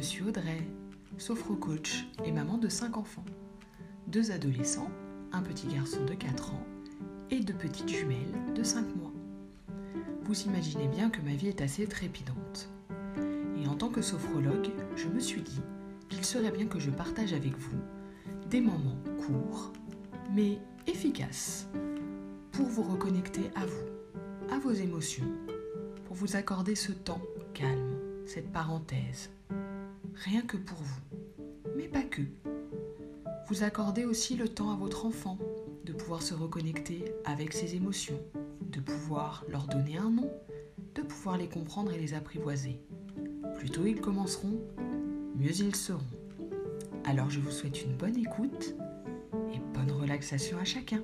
suis Audrey, sophro-coach et maman de 5 enfants. Deux adolescents, un petit garçon de 4 ans et deux petites jumelles de 5 mois. Vous imaginez bien que ma vie est assez trépidante. Et en tant que sophrologue, je me suis dit qu'il serait bien que je partage avec vous des moments courts, mais efficaces, pour vous reconnecter à vous, à vos émotions, pour vous accorder ce temps calme, parenthèse, rien que pour vous, mais pas que. Vous accordez aussi le temps à votre enfant de pouvoir se reconnecter avec ses émotions, de pouvoir leur donner un nom, de pouvoir les comprendre et les apprivoiser. Plus tôt ils commenceront, mieux ils seront. Alors je vous souhaite une bonne écoute et bonne relaxation à chacun.